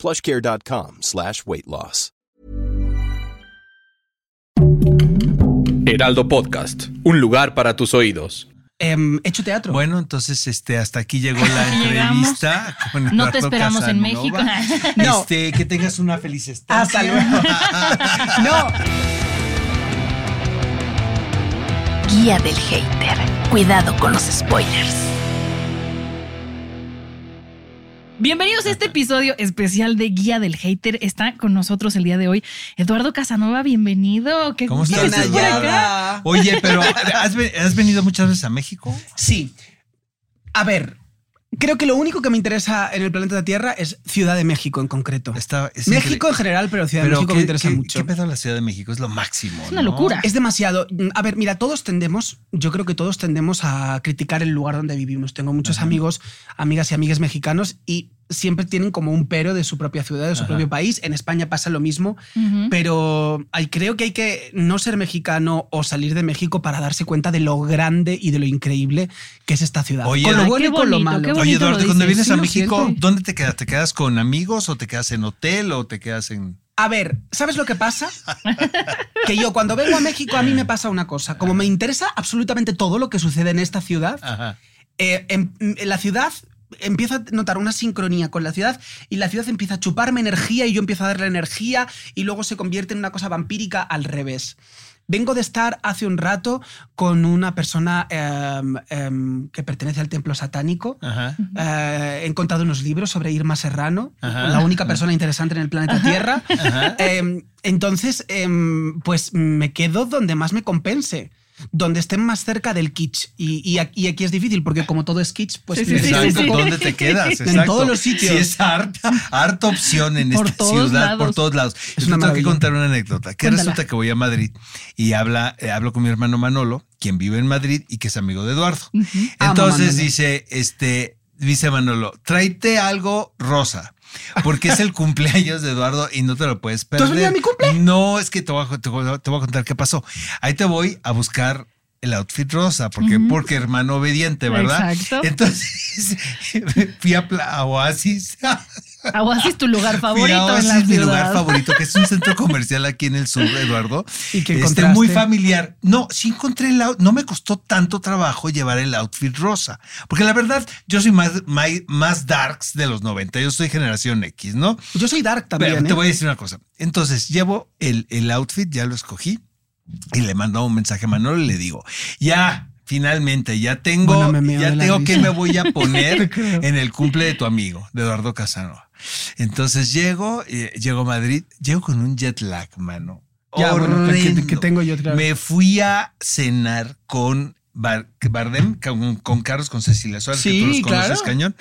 plushcare.com slash weight loss. Heraldo Podcast, un lugar para tus oídos. Em, hecho teatro. Bueno, entonces este hasta aquí llegó la entrevista. Con No te esperamos en. México. No. Este, que tengas una feliz estancia. Hasta luego. no. Guía del hater. Cuidado con los spoilers. Bienvenidos a este episodio especial de Guía del Hater. Está con nosotros el día de hoy Eduardo Casanova. Bienvenido. ¿Qué ¿Cómo estás? que estés por acá. Oye, pero ¿has, ve- has venido muchas veces a México? Sí. A ver, creo que lo único que me interesa en el planeta Tierra es Ciudad de México en concreto. Está, es México increíble. en general, pero Ciudad de México ¿qué, me interesa qué- mucho. ¿Qué pedo la Ciudad de México? Es lo máximo. Es una ¿no? locura. Es demasiado. A ver, mira, todos tendemos, yo creo que todos tendemos a criticar el lugar donde vivimos. Tengo muchos Ajá. amigos, amigas y amigas mexicanos y siempre tienen como un pero de su propia ciudad, de su Ajá. propio país. En España pasa lo mismo, Ujú. pero hay, creo que hay que no ser mexicano o salir de México para darse cuenta de lo grande y de lo increíble que es esta ciudad. Oye, con lo bueno y con lo malo. Oye, Eduardo, cuando vienes Sí, a México, siento. ¿dónde te quedas? ¿Te quedas con amigos o te quedas en hotel o te quedas en...? A ver, ¿sabes lo que pasa? que yo cuando vengo a México a mí me pasa una cosa. Como me interesa absolutamente todo lo que sucede en esta ciudad, Ajá. eh, en, en la ciudad empiezo a notar una sincronía con la ciudad y la ciudad empieza a chuparme energía y yo empiezo a darle energía y luego se convierte en una cosa vampírica al revés. Vengo de estar hace un rato con una persona em, em, que pertenece al templo satánico. Ajá. Eh, he encontrado unos libros sobre Irma Serrano, Ajá. la única persona interesante en el planeta Tierra. Ajá. Em, entonces, pues me quedo donde más me compense. Donde estén más cerca del kitsch. Y, y aquí y aquí es difícil, porque como todo es kitsch, pues Sí, Exacto, ¿dónde te quedas? En Exacto. todos los sitios. Sí, es harta, harta opción en Por esta ciudad, por todos lados. Es Yo tengo que contar una anécdota. Que Cuéntala. resulta que voy a Madrid y habla, eh, hablo con mi hermano Manolo, quien vive en Madrid y que es amigo de Eduardo. Entonces dice, este, dice Manolo, tráete algo rosa. Porque es el cumpleaños de Eduardo y no te lo puedes perder. has venido a mi cumple? No, es que te voy, a, te voy a- contar qué pasó. Ahí te voy a buscar el outfit rosa, porque, porque hermano obediente, ¿verdad? Exacto. Entonces fui a, Pla- a Oasis. Oasis, tu lugar favorito en la Oasis, mi lugar favorito, que es un centro comercial aquí en el sur, Eduardo. ¿Y qué Este, muy familiar. No, sí encontré el out- no me costó tanto trabajo llevar el outfit rosa, porque la verdad yo soy más, más darks de los 90, yo soy generación X, ¿no? Yo soy dark también. Pero te ¿eh? voy a decir una cosa. Entonces llevo el, el outfit, ya lo escogí y le mando un mensaje a Manolo y le digo, ya. Finalmente, ya tengo, Bueno, ya tengo que me voy a poner en el cumple de tu amigo, de Eduardo Casanova. Entonces llego, eh, llego a Madrid, llego con un jet lag, mano. Ya, bueno, que- que- que tengo yo otra vez. Me fui a cenar con Bar- Bardem, con, con Carlos, con Cecilia Suárez, que Sí, tú los conoces, claro. cañón.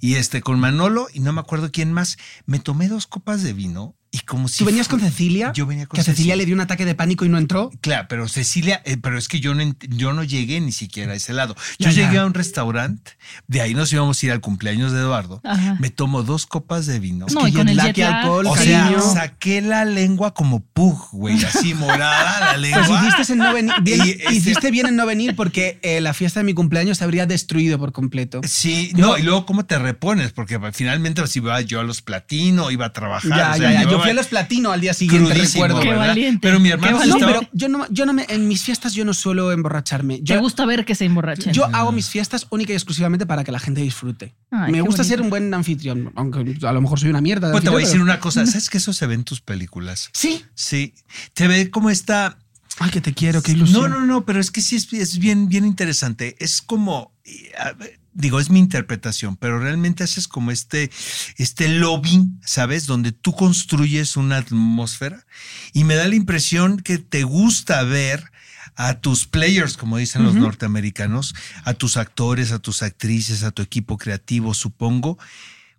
Y este, con Manolo, y no me acuerdo quién más. Me tomé dos copas de vino y como si. ¿Tú venías con Cecilia? Yo venía con Que a Cecilia le dio un ataque de pánico y no entró. Claro, pero Cecilia, eh, pero es que yo no, yo no llegué ni siquiera a ese lado. Yo Ya, ya. llegué a un restaurante, de ahí nos íbamos a ir al cumpleaños de Eduardo. Ajá. Me tomo dos copas de vino. No, y con el jet alcohol, o cariño. sea, saqué la lengua como pug, güey, así morada la Pues lengua. hiciste, en no venir, bien, Y, hiciste bien en no venir porque eh, la fiesta de mi cumpleaños se habría destruido por completo. Sí, no, y luego cómo te repones, porque finalmente si iba yo a los platino, iba a trabajar. Ya, o sea, ya, ya. Yo fui a los platinos al día siguiente, crudísimo, recuerdo. Qué valiente, Pero mi qué hermano No, pero yo no, yo no me, en mis fiestas yo no suelo emborracharme. ¿Te Yo, gusta ver que se emborrachen? yo hago mis fiestas única y exclusivamente para que la gente disfrute. Ay, me gusta bonito. ser un buen anfitrión, aunque a lo mejor soy una mierda. de Pues te voy a decir una cosa, ¿sabes que eso se ve en tus películas? Sí. Sí, te ve como esta... Ay, que te quiero, qué ilusión. No, no, no, pero es que sí es, es bien, bien interesante. Es como, eh, a ver, digo, es mi interpretación, pero realmente haces como este, este lobby, ¿sabes? Donde tú construyes una atmósfera y me da la impresión que te gusta ver a tus players, como dicen los norteamericanos, a tus actores, a tus actrices, a tu equipo creativo, supongo,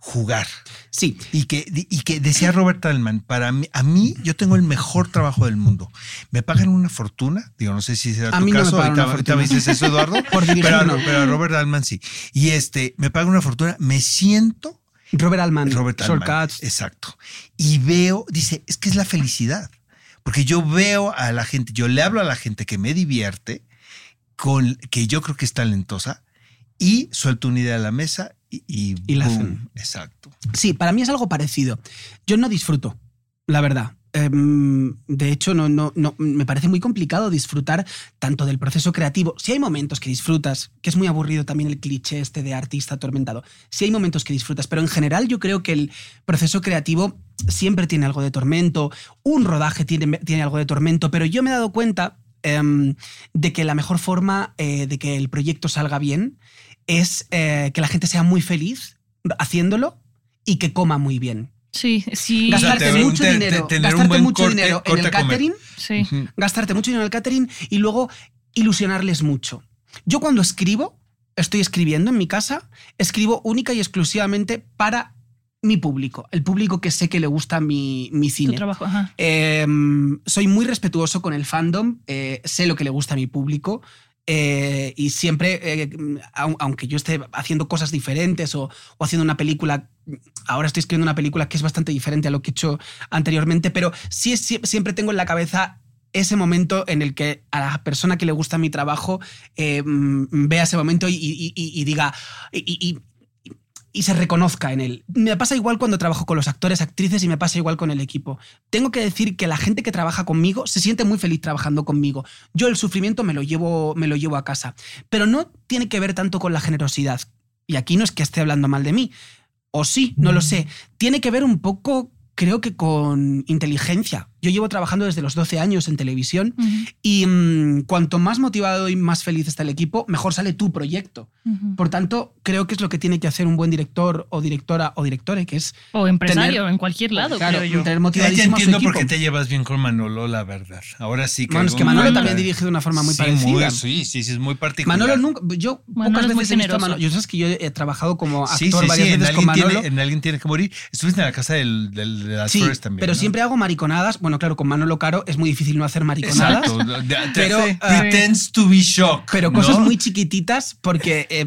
jugar. Sí, Y que, y que decía Robert Altman, para mí, a mí yo tengo el mejor trabajo del mundo. Me pagan una fortuna, digo, no sé si será A tu mí no me caso, ahorita, ahorita me dices eso, Eduardo. Por pero, no. pero a Robert Altman sí. Y este, me pagan una fortuna, me siento Robert Altman, Robert. Shortcuts. Exacto. Y veo, dice, es que es la felicidad. Porque yo veo a la gente, yo le hablo a la gente que me divierte, con, que yo creo que es talentosa, y suelto una idea a la mesa y, y, Y la hacen. Exacto. Sí, para mí es algo parecido. Yo no disfruto, la verdad. Em, de hecho, no, no, no, me parece muy complicado disfrutar tanto del proceso creativo. Si hay momentos que disfrutas, que es muy aburrido también el cliché este de artista atormentado. Si hay momentos que disfrutas, pero en general yo creo que el proceso creativo siempre tiene algo de tormento. Un rodaje tiene, tiene algo de tormento, pero yo me he dado cuenta em, de que la mejor forma eh, de que el proyecto salga bien es eh, que la gente sea muy feliz haciéndolo y que coma muy bien. Sí, sí. O sea, Gastarte mucho te- te- dinero, gastarte mucho corte- dinero en el catering, Sí. Gastarte mucho dinero en el catering y luego ilusionarles mucho. Yo cuando escribo, estoy escribiendo en mi casa, escribo única y exclusivamente para mi público, el público que sé que le gusta mi, mi Tu cine. trabajo, ajá. Eh, soy muy respetuoso con el fandom, eh, sé lo que le gusta a mi público. Eh, y siempre, eh, au- aunque yo esté haciendo cosas diferentes o, haciendo una película, ahora estoy escribiendo una película que es bastante diferente a lo que he hecho anteriormente, pero sí, siempre tengo en la cabeza ese momento en el que a la persona que le gusta mi trabajo eh, vea ese momento y, diga, y- se reconozca en él. Me pasa igual cuando trabajo con los actores, actrices y me pasa igual con el equipo. Tengo que decir que la gente que trabaja conmigo se siente muy feliz trabajando conmigo. Yo el sufrimiento me lo llevo, me lo llevo a casa. Pero no tiene que ver tanto con la generosidad. Y aquí no es que esté hablando mal de mí. O sí, no lo sé. Tiene que ver un poco, creo que con inteligencia. Yo llevo trabajando desde los 12 años en televisión y mm, cuanto más motivado y más feliz está el equipo, mejor sale tu proyecto. Por tanto, creo que es lo que tiene que hacer un buen director o directora o directore, que es O empresario, tener- en cualquier lado, claro, creo yo. tener Ya, motivadísimo ya a su entiendo equipo. por qué te llevas bien con Manolo, la verdad. Ahora sí que. Bueno, es que Manolo también dirige de una forma muy Sí, parecida. sí, sí, sí, es muy particular. Manolo nunca, yo Manolo pocas veces he visto a. Manolo. Yo sabes que yo he trabajado como actor Sí, sí, sí, varias en veces con alguien, Manolo. tiene, en alguien tiene que morir. Estuviste en la casa del, del- de las sí, flores también. pero ¿no? siempre hago mariconadas. Bueno, claro, con Manolo Caro es muy difícil no hacer mariconadas. Exacto. Pero, ah, pretends to be shocked. Pero ¿no? cosas muy chiquititas, porque eh,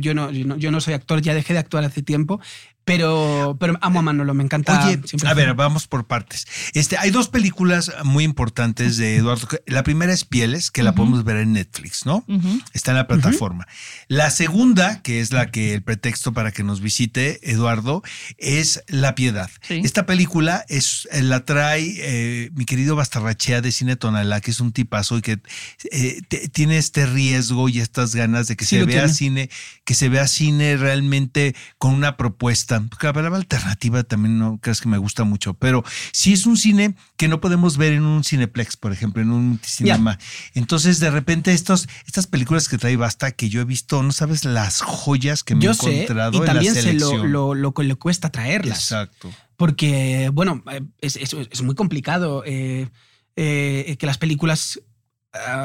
yo, no, yo, no, yo no soy actor, ya dejé de actuar hace tiempo, pero, pero amo a Manolo, me encanta. Oye, siempre a ver, vamos por partes. Este, hay dos películas muy importantes de Eduardo. La primera es Pieles, que la podemos ver en Netflix, ¿no? Está en la plataforma. La segunda, que es la que el pretexto para que nos visite Eduardo, es La Piedad. Sí. Esta película es, eh, la trae eh, mi querido Bastarrachea de Cine Tonalá, que es un tipazo y que eh, te- tiene este riesgo y estas ganas de que Sí se vea tiene. cine, que se vea cine realmente con una propuesta. Porque la palabra alternativa también no crees que me gusta mucho, pero sí es un cine que no podemos ver en un cineplex, por ejemplo, en un cinema. Entonces, de repente, estos, estas películas que trae Basta, que yo he visto, no sabes las joyas que me yo he sé, encontrado y en también la sé lo, selección. lo, que le cuesta traerlas. Exacto. Porque, bueno, eh, es, es- es muy complicado eh, eh, que las películas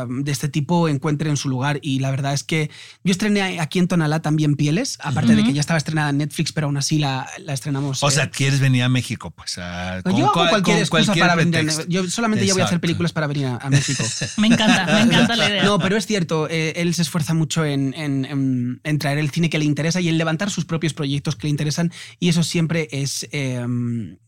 de este tipo encuentren su lugar. Y la verdad es que yo estrené aquí en Tonalá también Pieles, aparte de Ujú. que ya estaba estrenada en Netflix, pero aún así la, la estrenamos. O eh, sea, quieres venir a México, pues. a- yo hago cual- cualquier con excusa cualquier para venir. Yo solamente ya voy a hacer Exacto. películas para venir a, a México. Me encanta, me encanta la idea. No, pero es cierto, eh, él se esfuerza mucho en, en- en- en traer el cine que le interesa y en levantar sus propios proyectos que le interesan y eso siempre es, eh,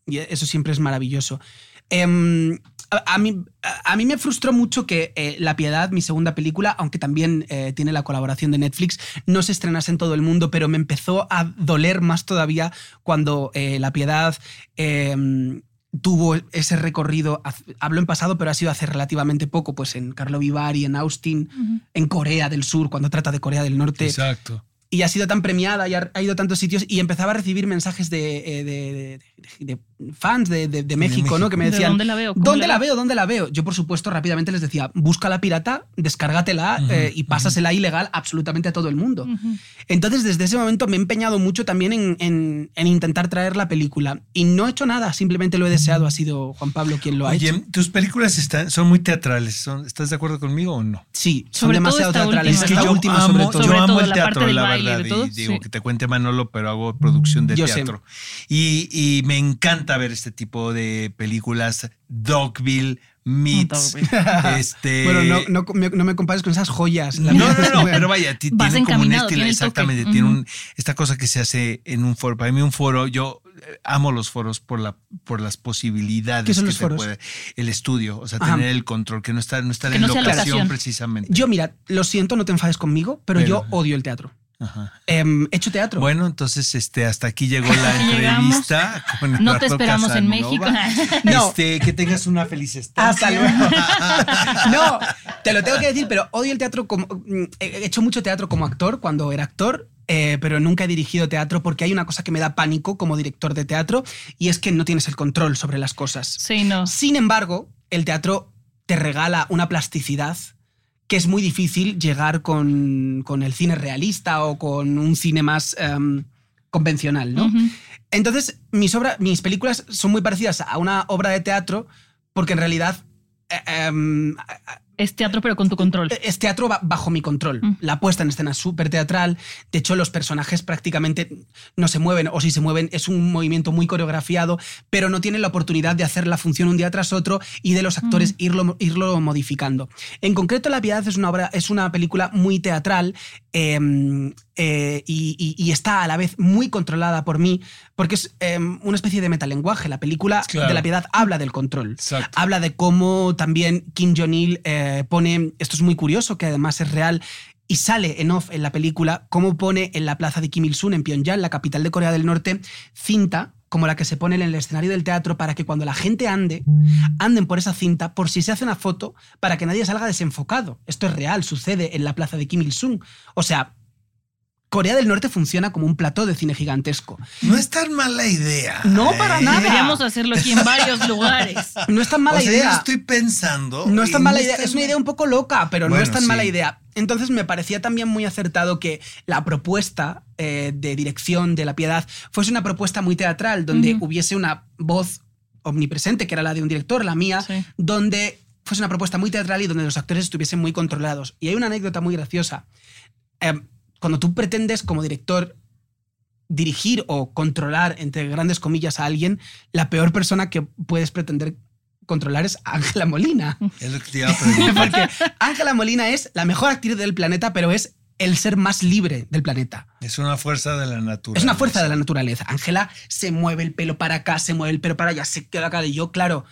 y eso siempre es maravilloso. Em, a, a mí, a, mí me frustró mucho que eh, La Piedad, mi segunda película, aunque también eh, tiene la colaboración de Netflix, no se estrenase en todo el mundo, pero me empezó a doler más todavía cuando eh, La Piedad em, tuvo ese recorrido, hablo en pasado, pero ha sido hace relativamente poco, pues en Carlo Vivari, en Austin, en Corea del Sur, cuando trata de Corea del Norte, Exacto. y ha sido tan premiada y ha, ido a tantos sitios, y empezaba a recibir mensajes de, de- de- de fans de, de- de México, ¿no? Que me ¿De decían, dónde la veo? ¿Cómo ¿Dónde la la veo? ¿Dónde la veo? Yo, por supuesto, rápidamente les decía, busca la pirata, descárgatela eh, y pásasela ilegal absolutamente a todo el mundo. Ujú. Entonces, desde ese momento me he empeñado mucho también en, en- en intentar traer la película. Y no he hecho nada, simplemente lo he deseado. Ha sido Juan Pablo quien lo ha Oye, hecho. tus películas están, son muy teatrales. son- ¿Estás de acuerdo conmigo o no? Sí, son Sobre todo demasiado teatrales. última, Esta ¿no? yo última, amo, sobre todo. Sobre yo amo todo el la teatro, la verdad. y digo sí. que te cuente Manolo, pero hago producción de Yo sé. teatro. Y, y me encanta ver este tipo de películas. Dogville, Meets. Dogville. este, Bueno, no, no, me- no me compares con esas joyas. La No, no, no, pero vaya, tiene como un estilo, tiene el toque. exactamente, tiene un, esta cosa que se hace en un foro. Para mí un foro, yo eh, amo los foros por la por las posibilidades ¿Qué son que los se foros? puede, el estudio, o sea, Ajá. tener el control, que no estar, no estar Que en no locación, locación. precisamente. Yo, mira, lo siento, no te enfades conmigo, pero, Pero- yo odio el teatro. Ajá. Em, he hecho teatro. Bueno, entonces este, hasta aquí llegó la entrevista. con No te esperamos en. México. No. Este, que tengas una feliz estancia. Hasta luego. no, te lo tengo que decir, pero odio el teatro como. mm, He hecho mucho teatro como actor cuando era actor. eh, pero nunca he dirigido teatro porque hay una cosa que me da pánico como director de teatro y es que no tienes el control sobre las cosas. Sí, no. Sin embargo, el teatro te regala una plasticidad que es muy difícil llegar con, con el cine realista o con un cine más em, convencional, ¿no? Entonces, mis, obras, mis películas son muy parecidas a una obra de teatro porque en realidad eh, em, Es teatro, pero con tu control. es teatro ba- bajo mi control. Mm. La puesta en escena es súper teatral. De hecho, los personajes prácticamente no se mueven, o si se mueven, es un movimiento muy coreografiado, pero no tienen la oportunidad de hacer la función un día tras otro y de los actores irlo, irlo modificando. En concreto, La Piedad es una obra, es una película muy teatral eh, eh, y, y- y está a la vez muy controlada por mí, porque es eh, una especie de metalenguaje. La película Claro. de La Piedad habla del control Exacto. habla de cómo también Kim Jong-il eh, pone, esto es muy curioso, que además es real, y sale en off en la película, cómo pone en la plaza de Kim Il-sung, en Pyongyang, la capital de Corea del Norte, cinta como la que se pone en el escenario del teatro para que cuando la gente ande, anden por esa cinta por si se hace una foto para que nadie salga desenfocado. Esto es real, sucede en la plaza de Kim Il-sung. O sea, Corea del Norte funciona como un plató de cine gigantesco. No es tan mala idea. No, para nada. Deberíamos hacerlo aquí en varios lugares. No es tan mala o sea, idea. yo estoy pensando. No es tan mala idea, tan es una idea un poco loca, pero no es tan sí. mala idea. Entonces me parecía también muy acertado que la propuesta eh, de dirección de La Piedad fuese una propuesta muy teatral, donde hubiese una voz omnipresente, que era la de un director, la mía, Sí. donde fuese una propuesta muy teatral y donde los actores estuviesen muy controlados. Y hay una anécdota muy graciosa. Eh, cuando tú pretendes como director dirigir o controlar, entre grandes comillas, a alguien, la peor persona que puedes pretender controlar es Ángela Molina. Es lo que te iba a preguntar. Porque Ángela Molina es la mejor actriz del planeta, pero es el ser más libre del planeta. es una fuerza de la naturaleza. Es una fuerza de la naturaleza. Ángela se mueve el pelo para acá, se mueve el pelo para allá, se queda acá. Y yo, claro,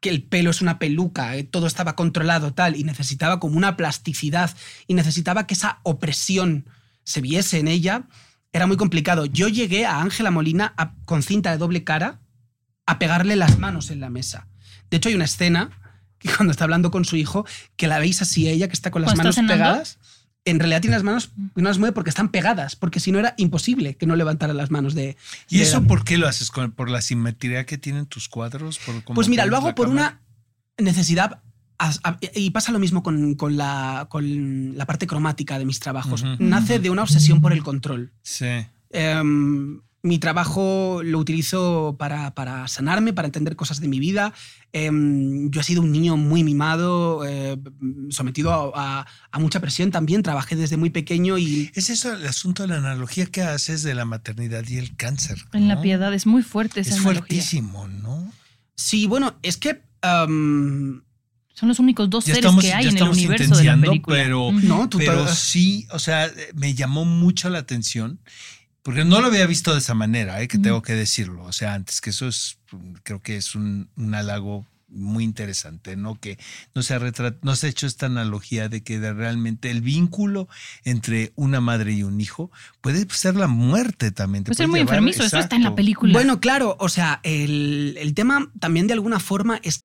que el pelo es una peluca, eh, todo estaba controlado tal, y necesitaba como una plasticidad, y necesitaba que esa opresión se viese en ella. Era muy complicado. Yo llegué a Ángela Molina a- con cinta de doble cara a pegarle las manos en la mesa. De hecho, hay una escena que cuando está hablando con su hijo, que la veis así a ella, que está con las ¿Cuando manos pegadas. En realidad tiene las manos, no las mueve porque están pegadas, porque si no era imposible que no levantara las manos de. ¿Y de- eso por qué lo haces? ¿Con- ¿Por la simetría que tienen tus cuadros? ¿Por Pues mira, lo hago por cámara? una necesidad. Y pasa lo mismo con, con la, con la parte cromática de mis trabajos. Nace de una obsesión por el control. Sí. Em, mi trabajo lo utilizo para, para sanarme, para entender cosas de mi vida. Em, yo he sido un niño muy mimado, eh, sometido a, a- a mucha presión también. Trabajé desde muy pequeño y Es eso el asunto de la analogía que haces de la maternidad y el cáncer. En la piedad es muy fuerte esa Es analogía. fuertísimo, ¿no? sí, bueno, es que em, Son los únicos dos Ya seres estamos, que hay ya en el estamos universo de la película. pero, no, tú pero sí, o sea, me llamó mucho la atención, porque no lo había visto de esa manera, ¿eh? que tengo que decirlo. O sea, antes que eso es, creo que es un, un halago muy interesante, ¿no? Que no se, ha retra- no se ha hecho esta analogía de que de realmente el vínculo entre una madre y un hijo puede ser la muerte también. Puede ser muy llevar- enfermizo, eso está en la película. Bueno, claro, o sea, el, el tema también de alguna forma es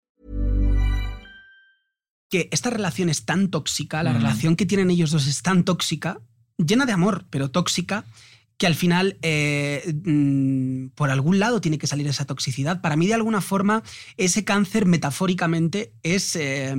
Que esta relación es tan tóxica, la Mm. relación que tienen ellos dos es tan tóxica, llena de amor, pero tóxica, que al final, eh, mm, por algún lado tiene que salir esa toxicidad. Para mí, de alguna forma, ese cáncer metafóricamente es... eh,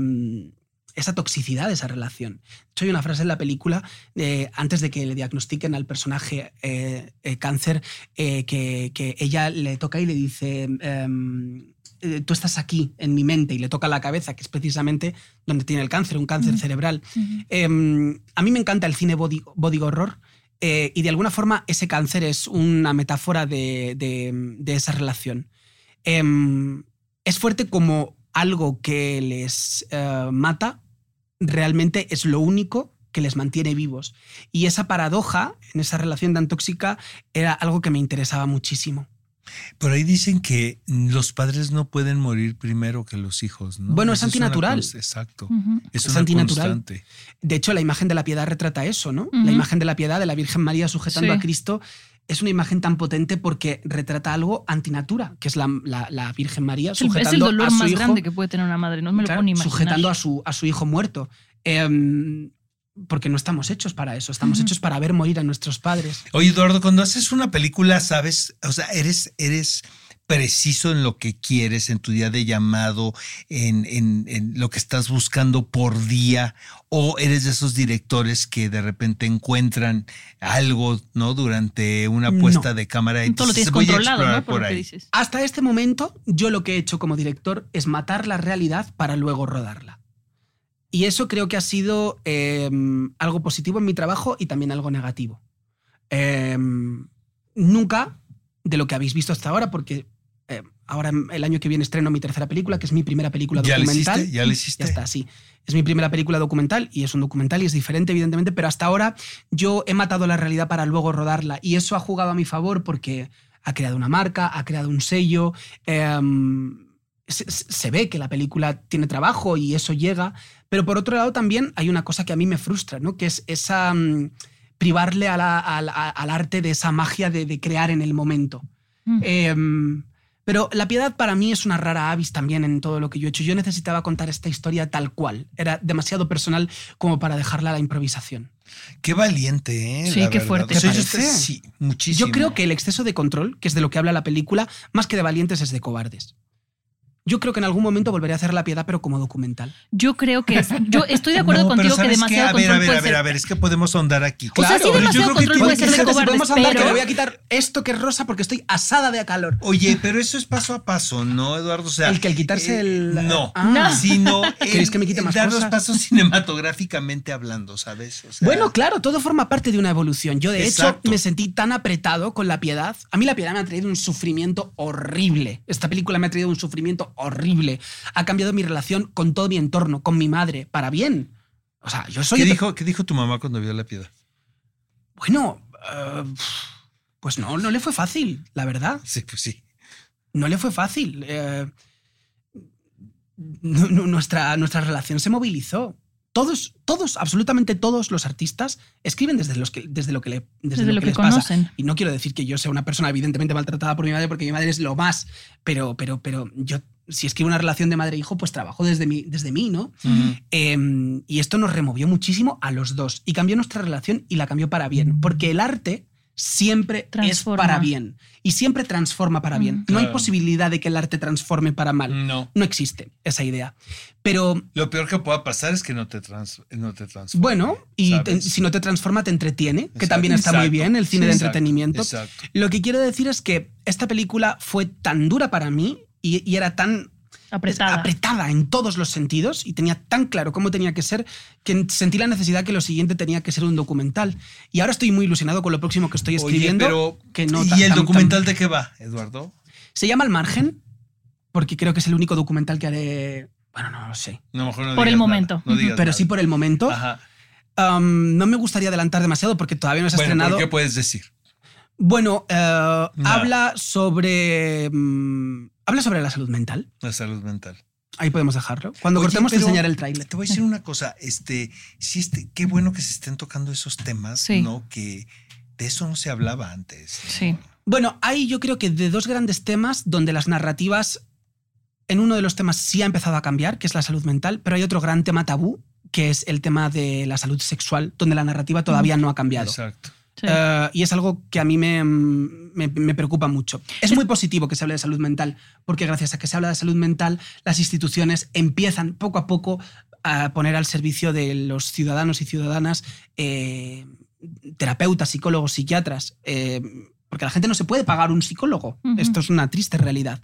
esa toxicidad de esa relación. De hecho, hay una frase en la película, eh, antes de que le diagnostiquen al personaje eh, cáncer, que, que ella le toca y le dice, em, eh, tú estás aquí, en mi mente, y le toca la cabeza, que es precisamente donde tiene el cáncer, un cáncer cerebral. Em, a mí me encanta el cine body, body horror. eh, y de alguna forma ese cáncer es una metáfora de, de- de esa relación. Em, es fuerte como algo que les eh, mata, realmente es lo único que les mantiene vivos. Y esa paradoja en esa relación tan tóxica era algo que me interesaba muchísimo. Por ahí dicen que los padres no pueden morir primero que los hijos, ¿no? Bueno, es antinatural. const- exacto. Ujú. Es, Es antinatural. constante. De hecho, la imagen de la piedad retrata eso, ¿no? La imagen de la piedad de la Virgen María sujetando Sí. a Cristo es una imagen tan potente porque retrata algo antinatura, que es la, la- la Virgen María Es el, es el sujetando dolor a su más hijo, grande que puede tener una madre. No me lo claro, puedo ni imaginar. sujetando a su, a su hijo muerto. Em, porque no estamos hechos para eso, estamos hechos para ver morir a nuestros padres. Oye, Eduardo, cuando haces una película, sabes, o sea, eres, eres preciso en lo que quieres, en tu día de llamado, en, en- en lo que estás buscando por día, o eres de esos directores que de repente encuentran algo, ¿no? Durante una No. puesta de cámara y Todo lo tienes "Voy a controlado, explorar ¿no? Por, lo que ahí". dices. Hasta este momento, yo lo que he hecho como director es matar la realidad para luego rodarla. Y eso creo que ha sido eh, algo positivo en mi trabajo y también algo negativo. Eh, nunca de lo que habéis visto hasta ahora, porque eh, ahora el año que viene estreno mi tercera película, que es mi primera película ¿Ya documental. hiciste? ¿Ya lo hiciste? Ya está, sí. Es mi primera película documental y es un documental y es diferente, evidentemente, pero hasta ahora yo he matado la realidad para luego rodarla y eso ha jugado a mi favor porque ha creado una marca, ha creado un sello. em, se, se ve que la película tiene trabajo y eso llega, pero por otro lado también hay una cosa que a mí me frustra, ¿no? que es esa mm, privarle a la- al- a- al arte de esa magia de, de crear en el momento. Mm. Em, pero la piedad para mí es una rara avis también en todo lo que yo he hecho. Yo necesitaba contar esta historia tal cual. Era demasiado personal como para dejarla a la improvisación. Qué valiente, ¿eh? Sí, La qué verdad. fuerte. O sea, sí, muchísimo. Yo creo que el exceso de control, que es de lo que habla la película, más que de valientes es de cobardes. Yo creo que en algún momento volveré a hacer la piedad, pero como documental. Yo creo que es. Yo estoy de acuerdo No, pero contigo que demasiado A ver, control a ver, puede a ver, ser. a ver, es que podemos ahondar aquí. O sea, sí, Claro, demasiado yo creo que control puede tiene ser que de cobardes, podemos andar, que le voy a quitar esto que es rosa porque estoy asada de calor. Oye, pero eso es paso a paso, ¿no, Eduardo? O sea, El que el quitarse eh, el- No, Ah. No. sino. ¿Queréis el- que me quite más dar los pasos cinematográficamente hablando, ¿sabes? O sea, Bueno, claro, todo forma parte de una evolución. Yo, de Exacto. hecho, me sentí tan apretado con la piedad. A mí la piedad me ha traído un sufrimiento horrible. Esta película me ha traído un sufrimiento horrible. Ha cambiado mi relación con todo mi entorno, con mi madre, para bien. O sea, yo soy... ¿Qué dijo, ¿Qué dijo tu mamá cuando vio la piedad? Bueno, eh, pues no, no le fue fácil, la verdad. Sí, pues sí. No le fue fácil. Eh, nu- nu- nuestra, nuestra relación se movilizó. Todos, todos, absolutamente todos los artistas escriben desde, los que, desde lo que, le, desde Desde lo lo que que les pasa. conocen. Y no quiero decir que yo sea una persona evidentemente maltratada por mi madre, porque mi madre es lo más. Pero, pero, pero yo, si escribo una relación de madre-hijo, pues trabajo desde mí, desde mí ¿no? Eh, y esto nos removió muchísimo a los dos y cambió nuestra relación y la cambió para bien, porque el arte siempre Transforma. es para bien y siempre transforma para bien. No hay posibilidad de que el arte transforme para mal. No. No existe esa idea. Pero Lo peor que pueda pasar es que no te, trans, no te transforma. bueno, y si no te transforma, te entretiene, que también está muy bien, el cine Sí, de exacto. entretenimiento. Exacto. Lo que quiero decir es que esta película fue tan dura para mí y, y era tan Apretada. apretada en todos los sentidos y tenía tan claro cómo tenía que ser que sentí la necesidad que lo siguiente tenía que ser un documental. Y ahora estoy muy ilusionado con lo próximo que estoy Oye, escribiendo. pero que no ¿y tan- el tan- documental tan- de qué va, Eduardo? Se llama Al Margen, porque creo que es el único documental que haré. Bueno, no lo sé. No, mejor no Por el momento. nada, no digas Pero nada. sí por el momento. Ajá. Um, no me gustaría adelantar demasiado porque todavía no se ha Bueno, estrenado. ¿pero ¿qué puedes decir? Bueno, eh, habla sobre. mm, habla sobre la salud mental. La salud mental. Ahí podemos dejarlo. Cuando Oye, cortemos enseñaré el tráiler. Te voy a decir una cosa, este, sí, este, qué bueno que se estén tocando esos temas, Sí. ¿no? Que de eso no se hablaba antes. Sí. Bueno, hay yo creo que de dos grandes temas donde las narrativas, en uno de los temas sí ha empezado a cambiar, que es la salud mental, pero hay otro gran tema tabú, que es el tema de la salud sexual, donde la narrativa todavía no ha cambiado. Exacto. Sí. Eh, y es algo que a mí me, me- me preocupa mucho. Es muy positivo que se hable de salud mental, porque gracias a que se habla de salud mental, las instituciones empiezan poco a poco a poner al servicio de los ciudadanos y ciudadanas eh, terapeutas, psicólogos, psiquiatras, eh, porque la gente no se puede pagar un psicólogo. Esto es una triste realidad.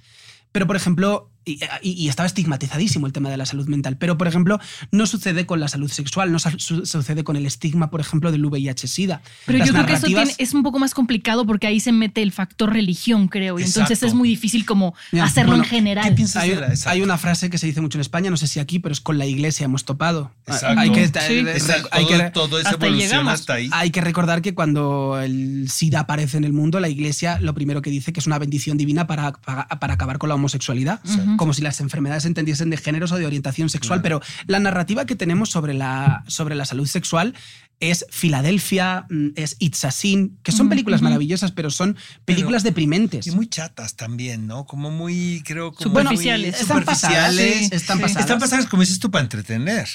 Pero, por ejemplo, y, y- estaba estigmatizadísimo el tema de la salud mental, pero, por ejemplo, no sucede con la salud sexual, no su- sucede con el estigma, por ejemplo, del VIH-Sida. Pero Las yo creo que eso tiene- es un poco más complicado porque ahí se mete el factor religión, creo. Y entonces Exacto. es muy difícil como Mira, hacerlo bueno, en general. ¿qué piensas Hay, una frase que se dice mucho en España, no sé si aquí, pero es con la iglesia hemos topado. Exacto. Hay que, Sí. re- Exacto, hay todo, que- todo esa hasta ahí evolución llegamos. hasta ahí. hay que recordar que cuando el SIDA aparece en el mundo, la iglesia lo primero que dice que es una bendición divina para, para, para acabar con la homosexualidad. Como si las enfermedades se entendiesen de géneros o de orientación sexual. Pero la narrativa que tenemos sobre la, sobre la salud sexual es Filadelfia, mm, es It's a Sin, que son películas maravillosas, pero son películas deprimentes. Y muy chatas también, ¿no? Como muy, creo, como Superficiales. muy Están pasadas, superficiales. sí, están Sí. pasadas. Están pasadas, como dices tú, para entretener.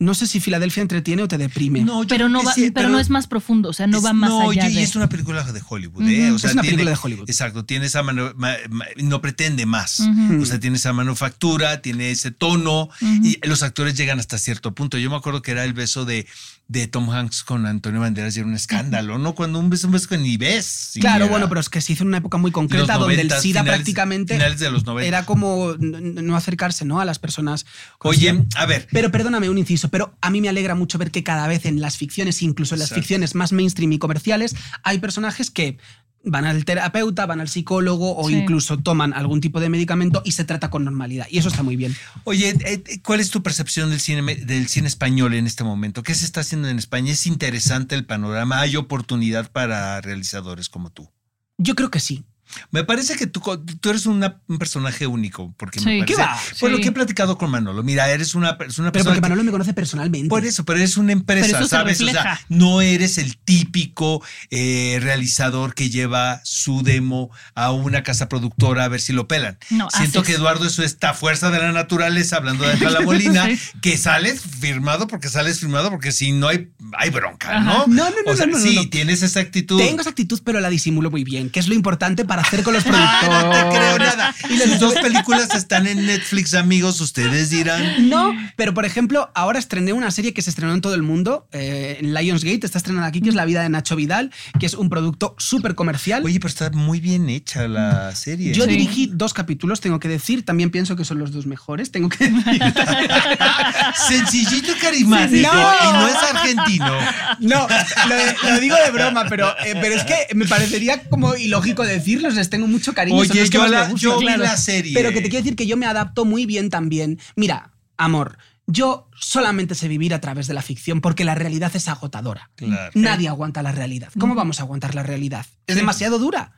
No sé si Filadelfia entretiene o te deprime. No, yo pero no va, sí, pero, no es más profundo, o sea, no es- va más no, allá y- de. y es una película de Hollywood, ¿eh? O sea, Es una tiene- película de Hollywood. Exacto, tiene esa manu- ma- ma- no pretende más. O sea, tiene esa manufactura, tiene ese tono y los actores llegan hasta cierto punto. Yo me acuerdo que era el beso de, de Tom Hanks con Antonio Banderas y era un escándalo, ¿no? Cuando un beso, un beso que ni ves. Claro, bueno, pero es que se hizo en una época muy concreta Los donde el 90s, SIDA finales- prácticamente finales de los 90. era como no acercarse ¿no? a las personas. Oye, a ver, Pero perdóname un inciso, pero a mí me alegra mucho ver que cada vez en las ficciones, incluso en las Exacto. ficciones más mainstream y comerciales, hay personajes que van al terapeuta, van al psicólogo o Sí. incluso toman algún tipo de medicamento y se trata con normalidad. Y eso está muy bien. Oye, eh, eh, ¿cuál es tu percepción del cine, del cine español en este momento? ¿Qué se está haciendo en España? ¿Es interesante el panorama? ¿Hay oportunidad para realizadores como tú? Yo creo que sí. Me parece que tú, tú eres una- un personaje único, porque Sí. me ¿Qué parece, va? por lo que he platicado con Manolo. Mira, eres una, es una Pero persona porque que- Manolo me conoce personalmente. por eso, pero eres una empresa, Pero eso se ¿sabes? O sea, no eres el típico eh, realizador que lleva su demo a una casa productora a ver si lo pelan. No, Siento que Eduardo es esta fuerza de la naturaleza, hablando de la Molina, Sí. que sales firmado porque sales firmado porque si no hay, hay bronca, Ajá. ¿no? No, no, no, O sea, no, no, sí, no. tienes esa actitud. Tengo esa actitud, pero la disimulo muy bien, que es lo importante para hacer con los Ah, productores. no te creo nada. Y las dos películas están en Netflix, amigos, ustedes dirán. No, pero por ejemplo, ahora estrené una serie que se estrenó en todo el mundo, eh, en Lionsgate, está estrenada aquí, que es La vida de Nacho Vidal, que es un producto súper comercial. Oye, pero está muy bien hecha la serie. Yo Sí. dirigí dos capítulos, tengo que decir, también pienso que son los dos mejores, tengo que decir. Sencillito y carismático. Y no es argentino. No, lo, lo digo de broma, pero, eh, pero es que me parecería como ilógico les tengo mucho cariño. son Oye, los que yo, más me la, gustan, yo vi claro. la serie. Pero que te quiero decir que yo me adapto muy bien también. Mira, amor, yo solamente sé vivir a través de la ficción porque la realidad es agotadora. Claro. Nadie aguanta la realidad. ¿Cómo vamos a aguantar la realidad? Es demasiado dura.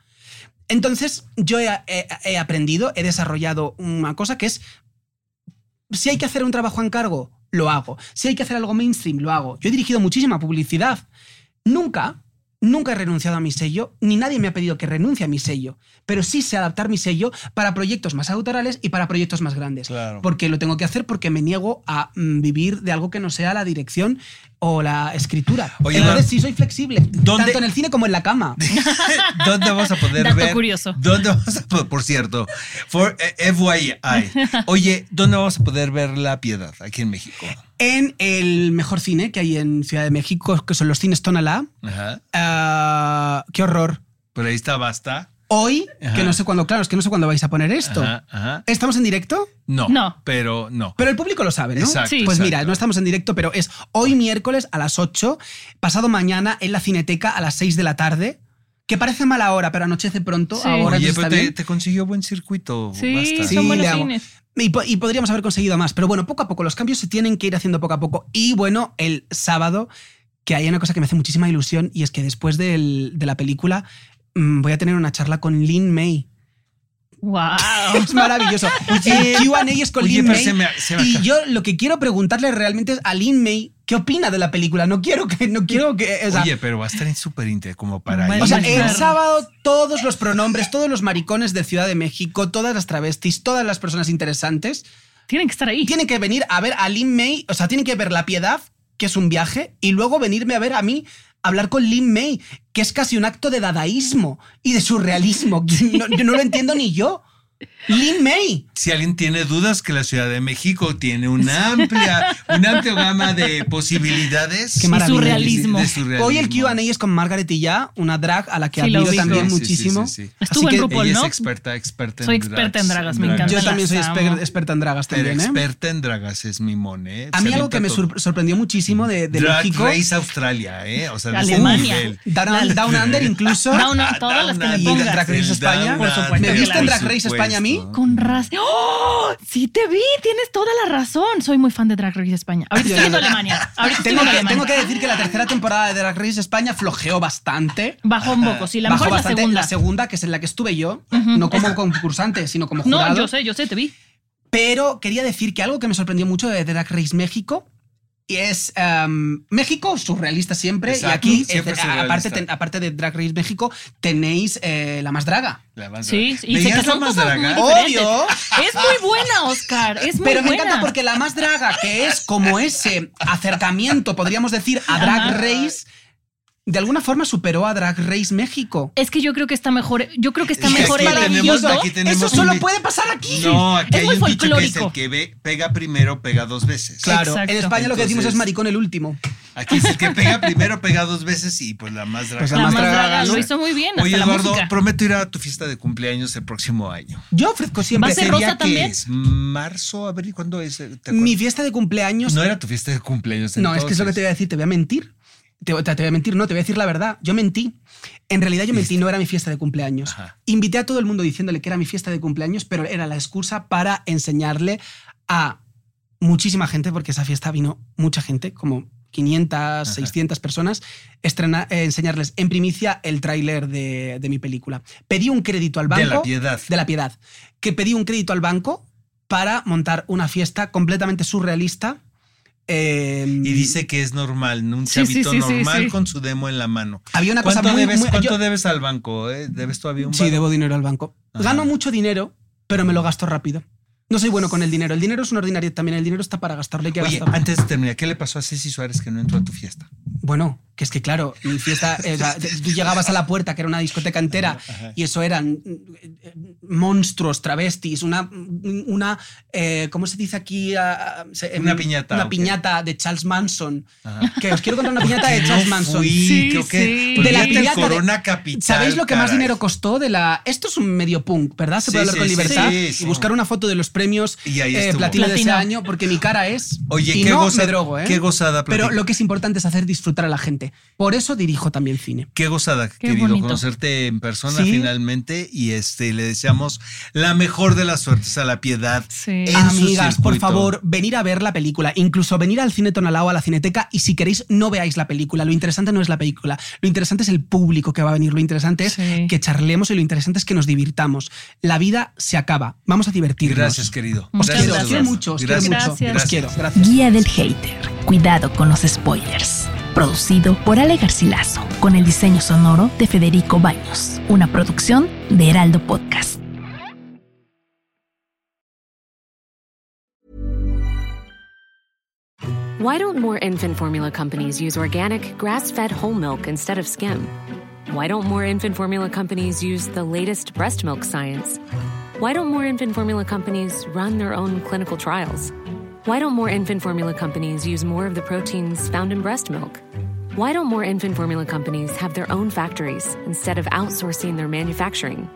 Entonces, yo he, he- he aprendido, he desarrollado una cosa que es, si hay que hacer un trabajo a encargo, lo hago. Si hay que hacer algo mainstream, lo hago. Yo he dirigido muchísima publicidad. Nunca, nunca he renunciado a mi sello, ni nadie me ha pedido que renuncie a mi sello, pero sí sé adaptar mi sello para proyectos más autorales y para proyectos más grandes. Claro. Porque lo tengo que hacer porque me niego a mm, vivir de algo que no sea la dirección o la escritura. Oye, Entonces sí soy flexible, ¿Dónde- tanto en el cine como en la cama. ¿Dónde vamos a poder Dato ver? curioso. ¿Dónde vamos a po- por cierto, for eh, FYI. Oye, ¿dónde vamos a poder ver La Piedad aquí en México? En el mejor cine que hay en Ciudad de México, que son los cines Tonalá. Ajá. Ah, qué horror. Por ahí está Basta. Hoy, Ajá. que no sé cuándo, claro, es que no sé cuándo vais a poner esto. Ajá, ajá. ¿Estamos en directo? No, No. pero no. Pero el público lo sabe, ¿no? Exacto, Sí. Pues mira, no estamos en directo, pero es hoy miércoles a las 8, pasado mañana en la Cineteca a las 6 de la tarde, que parece mala hora, pero anochece pronto. Sí. Ahora Oye, está pero te, bien. te consiguió buen circuito. Sí, Basta. Sí, son buenos cines. Y, po- y podríamos haber conseguido más, pero bueno, poco a poco, los cambios se tienen que ir haciendo poco a poco. Y bueno, el sábado, que hay una cosa que me hace muchísima ilusión, y es que después del- de la película voy a tener una charla con Lin May. Wow. Es maravilloso. Oye, el QA es con oye, Lin May. se me- se me y yo lo que quiero preguntarle realmente es a Lin May qué opina de la película. No quiero que. No quiero que o sea, Oye, pero va a estar en súper como para o sea, el sábado todos los pronombres, todos los maricones de Ciudad de México, todas las travestis, todas las personas interesantes Tienen que estar ahí. tienen que venir a ver a Lin May, o sea, tienen que ver La Piedad, que es un viaje, y luego venirme a ver a mí hablar con Lin May, que es casi un acto de dadaísmo y de surrealismo. Yo no lo entiendo ni yo. Lin May. Si alguien tiene dudas que la Ciudad de México tiene una amplia, una amplia gama de posibilidades. Qué maravilla. surrealismo. De surrealismo. Hoy el Q&A es con Margaret y ya, una drag a la que Sí, admiro también Sí, muchísimo. sí, sí, sí. Estuvo Así en que RuPaul, ¿no? es experta, experta en Soy experta en dragas, me encanta. Yo también soy exper- experta en dragas Pero también, ¿eh? experta en dragas es mi mone. A mí algo que me sor- sorprendió muchísimo de, de Drag México... Race Australia, ¿eh? O sea, Alemania. Down, Down Under incluso. No, todas las que me pongas. Drag Race España. Down Por supuesto ¿Me viste en. Drag Race España a mí? Con ras. ¡Oh! Sí te vi, tienes toda la razón. Soy muy fan de Drag Race España. Ahorita estoy viendo Alemania. Ahorita Tengo viendo que, Alemania. tengo que decir que la tercera temporada de Drag Race España flojeó bastante. Bajó un poco, sí. La Bajó mejor es la bastante. segunda. La segunda, que es en la que estuve yo, no como concursante, sino como jurado. No, yo sé, yo sé, te vi. Pero quería decir que algo que me sorprendió mucho de Drag Race México y es em, México, surrealista siempre. Exacto, y aquí, siempre eh, aparte, ten- aparte de Drag Race México, tenéis eh, la más draga. La más Sí, draga. y sé ¿Veías que la son más cosas draga? muy. Obvio. Es muy buena, Oscar. Es muy Pero me buena. encanta porque la más draga, que es como ese acercamiento, podríamos decir, a Drag. Race, de alguna forma superó a Drag Race México. Es que yo creo que está mejor. Yo creo que está Es que mejor aquí elegido. tenemos- aquí tenemos Eso solo un- puede pasar aquí. No, aquí Es hay muy un dicho que es folclórico. el que ve, pega primero, pega dos veces. Claro, Exacto. en España lo que decimos es maricón el último. Aquí es el que pega primero, pega dos veces y pues la más draga. Pues La más más draga, draga ¿no? lo hizo muy bien. Oye, Eduardo, prometo ir a tu fiesta de cumpleaños el próximo año. Yo ofrezco siempre. ¿Va a ser ¿Sería rosa también? es? ¿Marzo? A ver, ¿y cuándo es? Mi fiesta de cumpleaños. No era tu fiesta de cumpleaños. No, es que es lo que te voy a decir, te voy a mentir. Te, te- te voy a mentir, no, te voy a decir la verdad. Yo mentí. En realidad yo mentí, no era mi fiesta de cumpleaños. Ajá. Invité a todo el mundo diciéndole que era mi fiesta de cumpleaños, pero era la excusa para enseñarle a muchísima gente, porque esa fiesta vino mucha gente, como 500, 600 personas, estrena- eh, enseñarles en primicia el tráiler de, de mi película. Pedí un crédito al banco. De la piedad. De la piedad. Que pedí un crédito al banco para montar una fiesta completamente surrealista. Eh, Y dice que es normal, ¿no? un Sí, sí, chavito sí, sí, normal sí. con su demo en la mano. Había una cosa ¿Cuánto, muy, debes, muy- cuánto yo- debes al banco? eh? ¿Debes todavía un Sí, banco? debo dinero al banco. Ajá. Gano mucho dinero, pero me lo gasto rápido. No soy bueno con el dinero. El dinero es un ordinario también. El dinero está para gastarlo. Hay que Oye, gastarlo. antes de terminar, ¿qué le pasó a Ceci Suárez que no entró a tu fiesta? Bueno, que es que claro, mi fiesta, o sea, tú llegabas a la puerta, que era una discoteca entera, y eso eran eh, monstruos, travestis, una, una eh, ¿cómo se dice aquí? Ah, se- Una piñata, Una piñata de Charles Manson. Ajá. Que os quiero contar una piñata de Charles No Manson. fui, Sí, creo que sí. De la piñata de- Corona Capital. ¿Sabéis lo que más dinero costó de la... Esto es un medio punk, ¿verdad? Se Sí, puede hablar sí, con libertad sí, sí. y buscar una foto de los premios Y ahí eh, platino de ese año, porque mi cara es... Oye, y qué no goza- me drogo, ¿eh? qué gozada Pero lo que es importante es hacer disfrutar a la gente. Por eso dirijo también cine. Qué gozada, Qué querido, bonito. conocerte en persona Sí. finalmente y este le deseamos la mejor de las suertes a la piedad. Sí. en su Amigas, por favor, venir a ver la película, incluso venir al cine Tonalao, a la Cineteca, y si queréis, no veáis la película. Lo interesante no es la película, lo interesante es el público que va a venir, lo interesante es Sí. que charlemos y lo interesante es que nos divirtamos. La vida se acaba, vamos a divertirnos. Gracias, querido. Os Muchas quiero, os gracias. quiero mucho, os quiero Gracias. mucho. Gracias. Os quiero, gracias. Guía del Hater. Cuidado con los spoilers. Producido por Ale Garcilaso, con el diseño sonoro de Federico Baños. Una producción de Heraldo Podcast. Why don't more infant formula companies use organic, grass fed whole milk instead of skim? Why don't more infant formula companies use the latest breast milk science? Why don't more infant formula companies run their own clinical trials? Why don't more infant formula companies use more of the proteins found in breast milk? Why don't more infant formula companies have their own factories instead of outsourcing their manufacturing?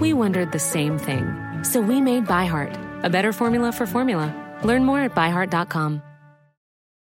We wondered the same thing. So we made ByHeart, a better formula for formula. Learn more at byheart.com.